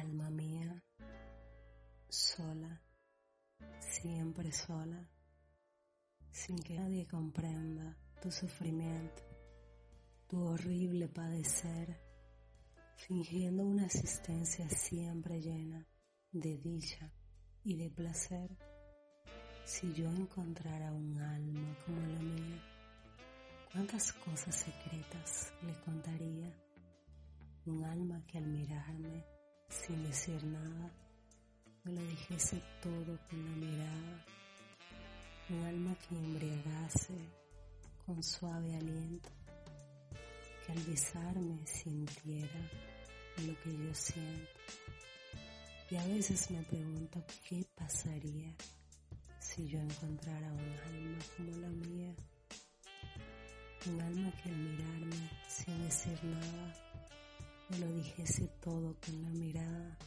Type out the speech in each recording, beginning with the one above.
Alma mía, sola, siempre sola, sin que nadie comprenda tu sufrimiento, tu horrible padecer, fingiendo una existencia siempre llena de dicha y de placer. Si yo encontrara un alma como la mía, cuántas cosas secretas le contaría. Un alma que al mirarme, sin decir nada, me lo dijese todo con la mirada. Un alma que embriagase con suave aliento, que al besarme sintiera lo que yo siento. Y a veces me pregunto qué pasaría si yo encontrara un alma como la mía. Un alma que al mirarme sin decir nada lo dijese todo con la mirada.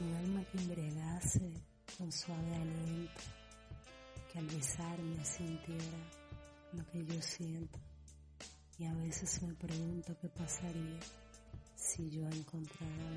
Un alma que embriagase con suave aliento, que al besarme sintiera lo que yo siento. Y a veces me pregunto qué pasaría si yo encontrara